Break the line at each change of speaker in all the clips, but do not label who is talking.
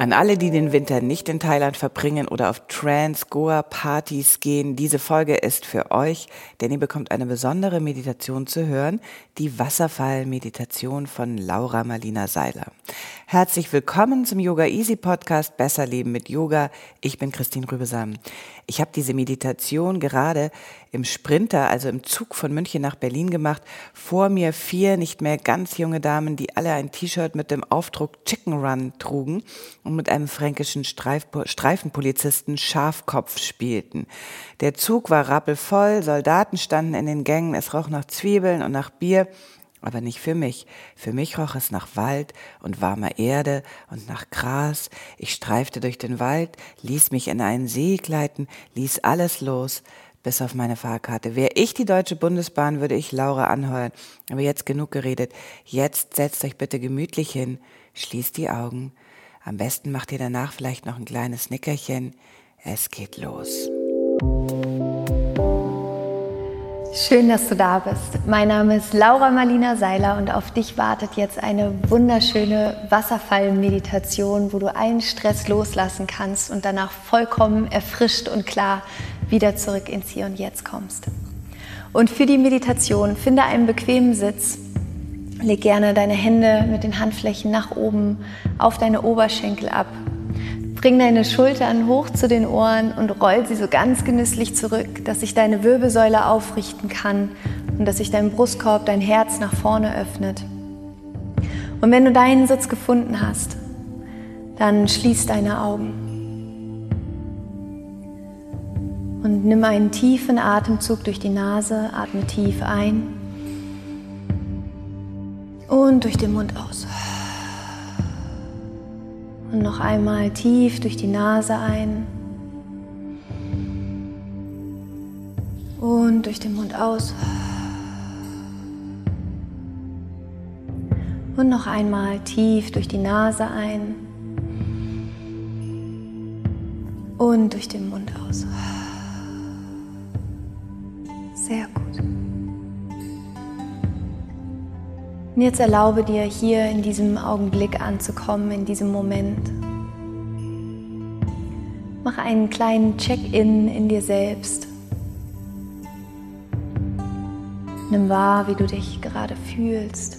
An alle, die den Winter nicht in Thailand verbringen oder auf Trans-Goa-Partys gehen, diese Folge ist für euch, denn ihr bekommt eine besondere Meditation zu hören, die Wasserfall-Meditation von Laura Marlina Seiler. Herzlich willkommen zum Yoga Easy Podcast Besser Leben mit Yoga. Ich bin Christine Rübesam. Ich habe diese Meditation gerade im Sprinter, also im Zug von München nach Berlin gemacht. Vor mir vier nicht mehr ganz junge Damen, die alle ein T-Shirt mit dem Aufdruck Chicken Run trugen und mit einem fränkischen Streif Streifenpolizisten Schafkopf spielten. Der Zug war rappelvoll, Soldaten standen in den Gängen, es roch nach Zwiebeln und nach Bier aber nicht für mich. Für mich roch es nach Wald und warmer Erde und nach Gras. Ich streifte durch den Wald, ließ mich in einen See gleiten, ließ alles los, bis auf meine Fahrkarte. Wäre ich die Deutsche Bundesbahn, würde ich Laura anheuern. Aber jetzt genug geredet. Jetzt setzt euch bitte gemütlich hin, schließt die Augen. Am besten macht ihr danach vielleicht noch ein kleines Nickerchen. Es geht los.
Schön, dass du da bist. Mein Name ist Laura Marlina Seiler und auf dich wartet jetzt eine wunderschöne Wasserfallmeditation, wo du allen Stress loslassen kannst und danach vollkommen erfrischt und klar wieder zurück ins Hier und Jetzt kommst. Und für die Meditation finde einen bequemen Sitz. Leg gerne deine Hände mit den Handflächen nach oben auf deine Oberschenkel ab Bring deine Schultern hoch zu den Ohren und roll sie so ganz genüsslich zurück, dass sich deine Wirbelsäule aufrichten kann und dass sich dein Brustkorb, dein Herz nach vorne öffnet. Und wenn du deinen Sitz gefunden hast, dann schließ deine Augen. Und nimm einen tiefen Atemzug durch die Nase, atme tief ein und durch den Mund aus. Und noch einmal tief durch die Nase ein. Und durch den Mund aus. Und noch einmal tief durch die Nase ein. Und durch den Mund aus. Sehr gut. Und jetzt erlaube dir hier in diesem Augenblick anzukommen, in diesem Moment. Mach einen kleinen Check-in in dir selbst. Nimm wahr, wie du dich gerade fühlst.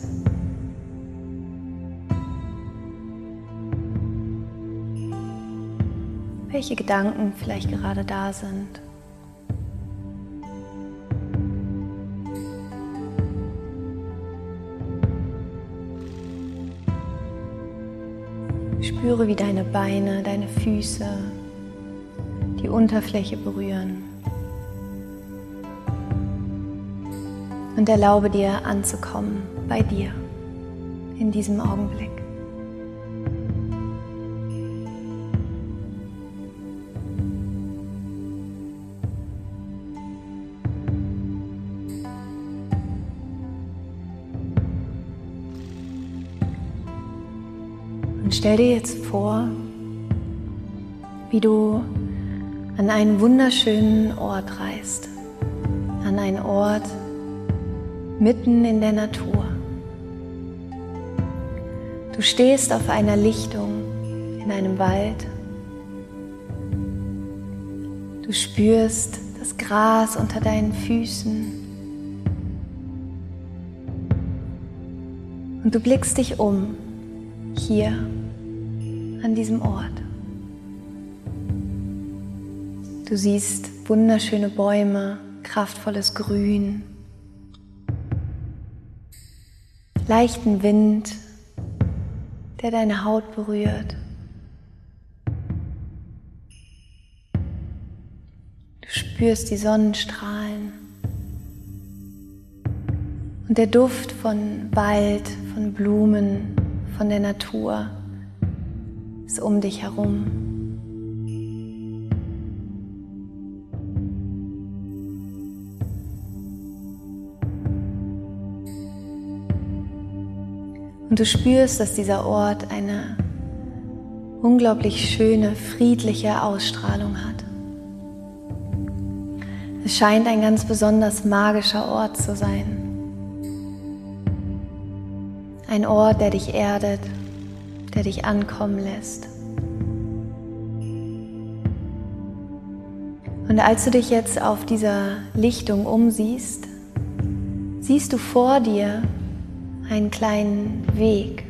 Welche Gedanken vielleicht gerade da sind. Spüre, wie deine Beine, deine Füße die Unterfläche berühren. Und erlaube dir anzukommen bei dir in diesem Augenblick. Und stell dir jetzt vor, wie du an einen wunderschönen Ort reist, an einen Ort mitten in der Natur. Du stehst auf einer Lichtung in einem Wald. Du spürst das Gras unter deinen Füßen. Und du blickst dich um, hier an diesem Ort. Du siehst wunderschöne Bäume, kraftvolles Grün, leichten Wind, der deine Haut berührt. spürst die Sonnenstrahlen. Und der Duft von Wald, von Blumen, von der Natur ist um dich herum. Und du spürst, dass dieser Ort eine unglaublich schöne, friedliche Ausstrahlung hat. Es scheint ein ganz besonders magischer Ort zu sein. Ein Ort, der dich erdet, der dich ankommen lässt. Und als du dich jetzt auf dieser Lichtung umsiehst, siehst du vor dir einen kleinen Weg.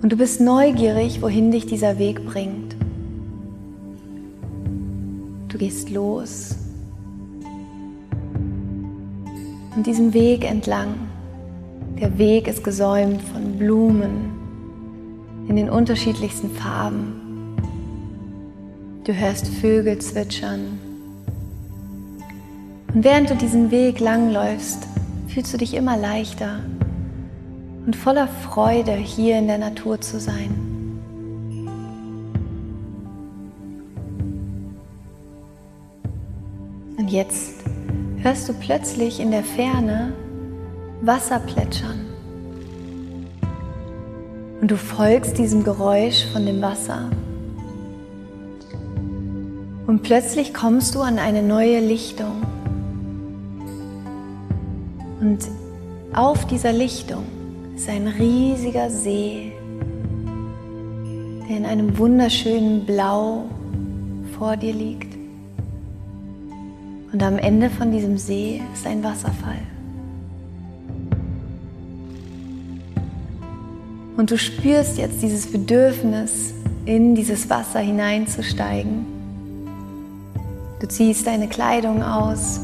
Und du bist neugierig, wohin dich dieser Weg bringt. Du gehst los. Und diesem Weg entlang. Der Weg ist gesäumt von Blumen in den unterschiedlichsten Farben. Du hörst Vögel zwitschern. Und während du diesen Weg langläufst, fühlst du dich immer leichter und voller Freude, hier in der Natur zu sein. Und jetzt hörst du plötzlich in der Ferne Wasser plätschern. Und du folgst diesem Geräusch von dem Wasser. Und plötzlich kommst du an eine neue Lichtung. Und auf dieser Lichtung ist ein riesiger See, der in einem wunderschönen Blau vor dir liegt. Und am Ende von diesem See ist ein Wasserfall. Und du spürst jetzt dieses Bedürfnis, in dieses Wasser hineinzusteigen. Du ziehst deine Kleidung aus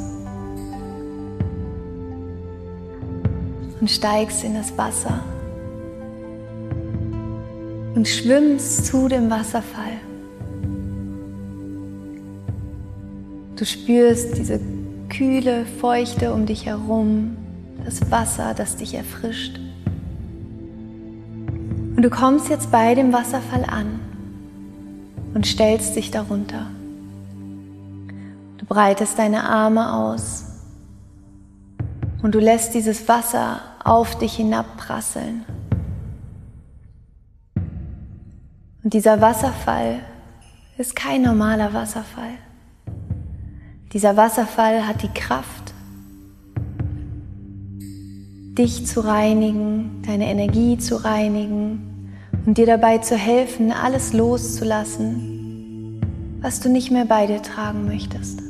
und steigst in das Wasser und schwimmst zu dem Wasserfall. Du spürst diese kühle Feuchte um dich herum, das Wasser, das dich erfrischt. Und du kommst jetzt bei dem Wasserfall an und stellst dich darunter. Du breitest deine Arme aus und du lässt dieses Wasser auf dich hinabprasseln. Und dieser Wasserfall ist kein normaler Wasserfall. Dieser Wasserfall hat die Kraft, dich zu reinigen, deine Energie zu reinigen und dir dabei zu helfen, alles loszulassen, was du nicht mehr bei dir tragen möchtest.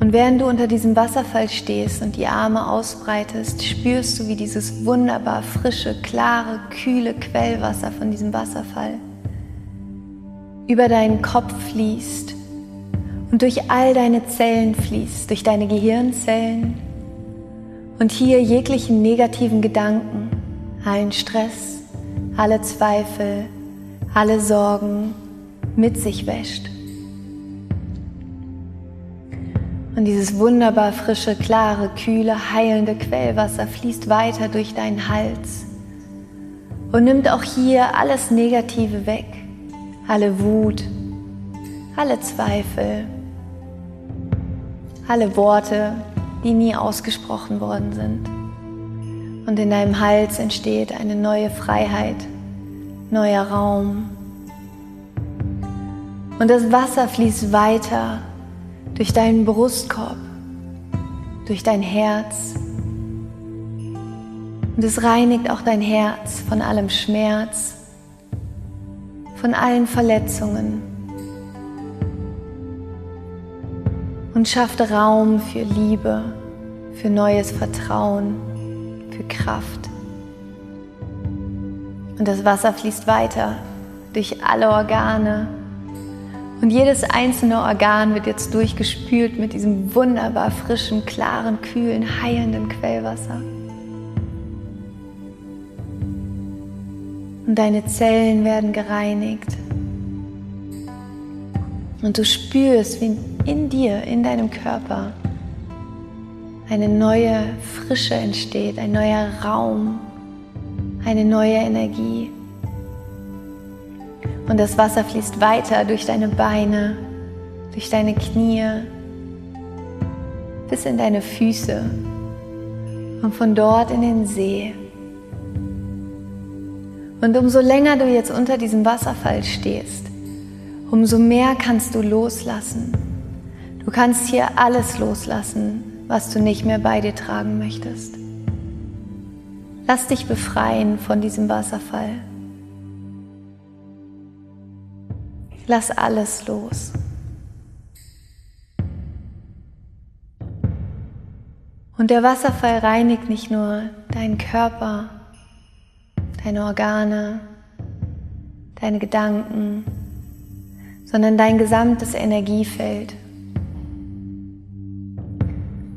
Und während du unter diesem Wasserfall stehst und die Arme ausbreitest, spürst du, wie dieses wunderbar frische, klare, kühle Quellwasser von diesem Wasserfall über deinen Kopf fließt und durch all deine Zellen fließt, durch deine Gehirnzellen. Und hier jeglichen negativen Gedanken, allen Stress, alle Zweifel, alle Sorgen mit sich wäscht. Und dieses wunderbar frische, klare, kühle, heilende Quellwasser fließt weiter durch deinen Hals und nimmt auch hier alles Negative weg, alle Wut, alle Zweifel, alle Worte, die nie ausgesprochen worden sind. Und in deinem Hals entsteht eine neue Freiheit, neuer Raum. Und das Wasser fließt weiter durch deinen Brustkorb, durch dein Herz. Und es reinigt auch dein Herz von allem Schmerz, von allen Verletzungen und schafft Raum für Liebe, für neues Vertrauen, für Kraft. Und das Wasser fließt weiter durch alle Organe, und jedes einzelne Organ wird jetzt durchgespült mit diesem wunderbar frischen, klaren, kühlen, heilenden Quellwasser. Und deine Zellen werden gereinigt. Und du spürst, wie in dir, in deinem Körper, eine neue Frische entsteht, ein neuer Raum, eine neue Energie. Und das Wasser fließt weiter durch deine Beine, durch deine Knie, bis in deine Füße und von dort in den See. Und umso länger du jetzt unter diesem Wasserfall stehst, umso mehr kannst du loslassen. Du kannst hier alles loslassen, was du nicht mehr bei dir tragen möchtest. Lass dich befreien von diesem Wasserfall. Lass alles los. Und der Wasserfall reinigt nicht nur deinen Körper, deine Organe, deine Gedanken, sondern dein gesamtes Energiefeld.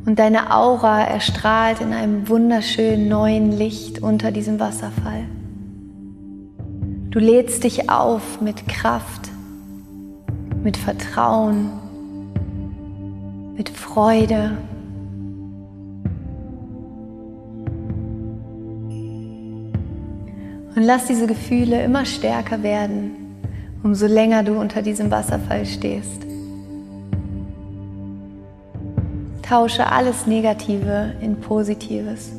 Und deine Aura erstrahlt in einem wunderschönen neuen Licht unter diesem Wasserfall. Du lädst dich auf mit Kraft, mit Vertrauen, mit Freude. Und lass diese Gefühle immer stärker werden, umso länger du unter diesem Wasserfall stehst. Tausche alles Negative in Positives.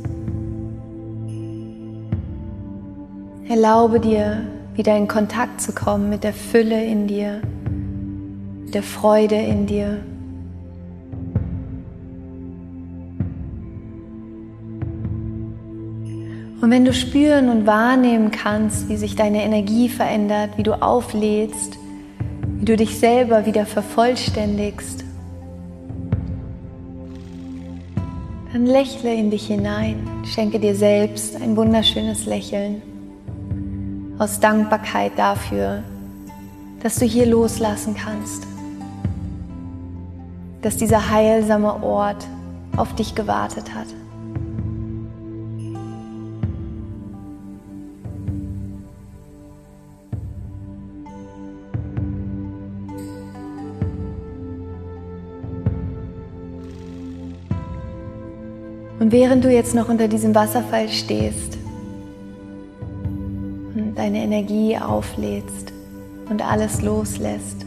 Erlaube dir, wieder in Kontakt zu kommen mit der Fülle in dir, mit der Freude in dir. Und wenn du spüren und wahrnehmen kannst, wie sich deine Energie verändert, wie du auflädst, wie du dich selber wieder vervollständigst, Dann lächle in dich hinein, schenke dir selbst ein wunderschönes Lächeln. Aus Dankbarkeit dafür, dass du hier loslassen kannst, dass dieser heilsame Ort auf dich gewartet hat. Und während du jetzt noch unter diesem Wasserfall stehst und deine Energie auflädst und alles loslässt,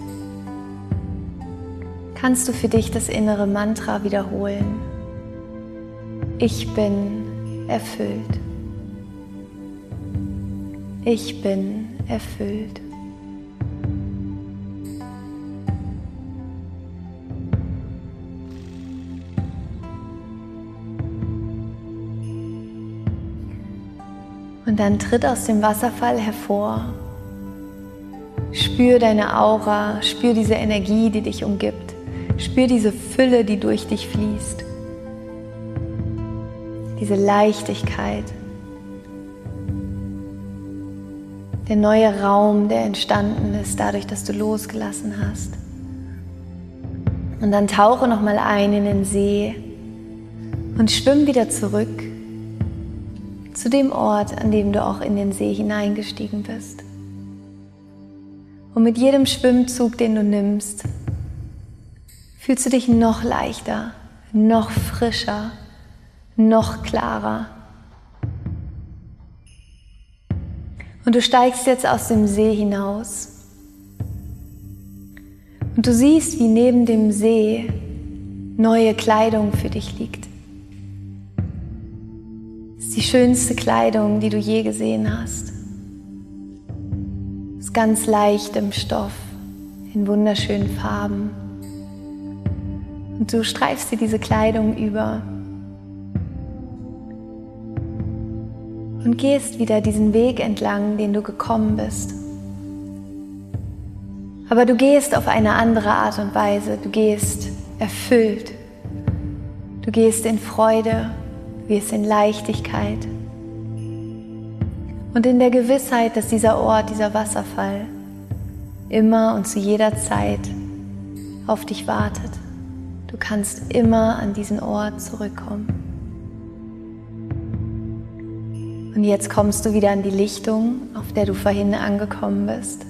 kannst du für dich das innere Mantra wiederholen. Ich bin erfüllt. Ich bin erfüllt. Und dann tritt aus dem Wasserfall hervor. Spür deine Aura, spür diese Energie, die dich umgibt. Spür diese Fülle, die durch dich fließt. Diese Leichtigkeit. Der neue Raum, der entstanden ist, dadurch, dass du losgelassen hast. Und dann tauche nochmal ein in den See und schwimm wieder zurück zu dem Ort, an dem du auch in den See hineingestiegen bist. Und mit jedem Schwimmzug, den du nimmst, fühlst du dich noch leichter, noch frischer, noch klarer. Und du steigst jetzt aus dem See hinaus. Und du siehst, wie neben dem See neue Kleidung für dich liegt die schönste Kleidung, die du je gesehen hast. Ist ganz leicht im Stoff, in wunderschönen Farben. Und du streifst dir diese Kleidung über und gehst wieder diesen Weg entlang, den du gekommen bist. Aber du gehst auf eine andere Art und Weise. Du gehst erfüllt. Du gehst in Freude wie es in Leichtigkeit und in der Gewissheit, dass dieser Ort, dieser Wasserfall immer und zu jeder Zeit auf dich wartet. Du kannst immer an diesen Ort zurückkommen. Und jetzt kommst du wieder an die Lichtung, auf der du vorhin angekommen bist.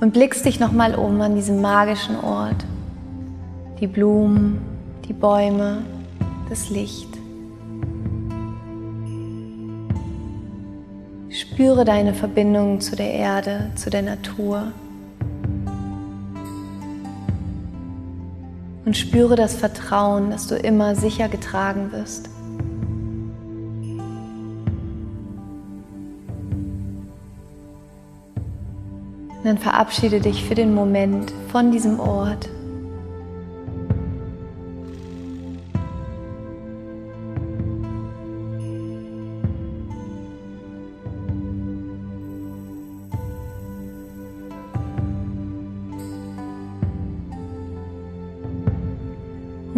Und blickst dich nochmal um an diesem magischen Ort. Die Blumen, die Bäume, das Licht. Spüre deine Verbindung zu der Erde, zu der Natur. Und spüre das Vertrauen, dass du immer sicher getragen wirst. Und dann verabschiede dich für den Moment von diesem Ort.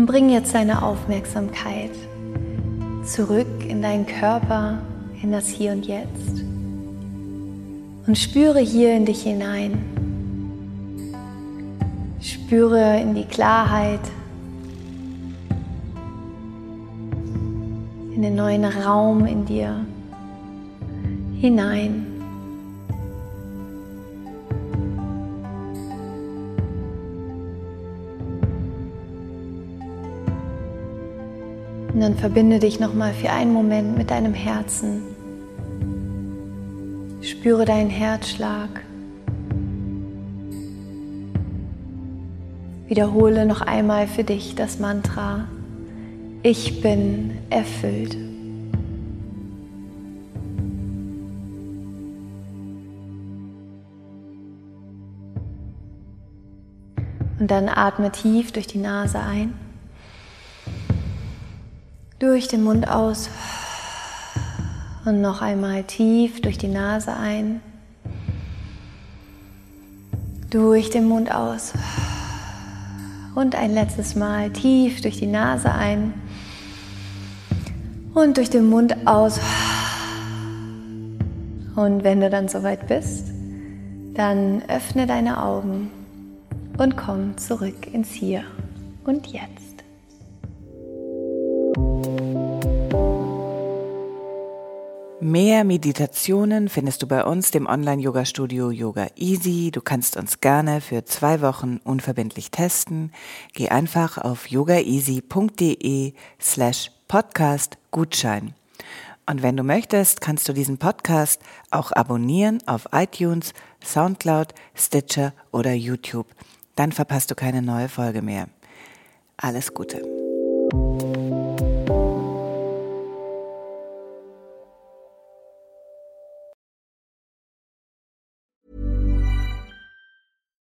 Bring jetzt deine Aufmerksamkeit zurück in deinen Körper, in das Hier und Jetzt. Und spüre hier in dich hinein. Spüre in die Klarheit, in den neuen Raum in dir hinein. Und dann verbinde dich nochmal für einen Moment mit deinem Herzen. Spüre deinen Herzschlag. Wiederhole noch einmal für dich das Mantra. Ich bin erfüllt. Und dann atme tief durch die Nase ein. Durch den Mund aus. Und noch einmal tief durch die Nase ein. Durch den Mund aus. Und ein letztes Mal tief durch die Nase ein. Und durch den Mund aus. Und wenn du dann soweit bist, dann öffne deine Augen und komm zurück ins Hier und Jetzt.
Mehr Meditationen findest du bei uns, dem Online-Yoga-Studio Yoga Easy. Du kannst uns gerne für zwei Wochen unverbindlich testen. Geh einfach auf yogaeasy.de slash podcast Gutschein. Und wenn du möchtest, kannst du diesen Podcast auch abonnieren auf iTunes, Soundcloud, Stitcher oder YouTube. Dann verpasst du keine neue Folge mehr. Alles Gute.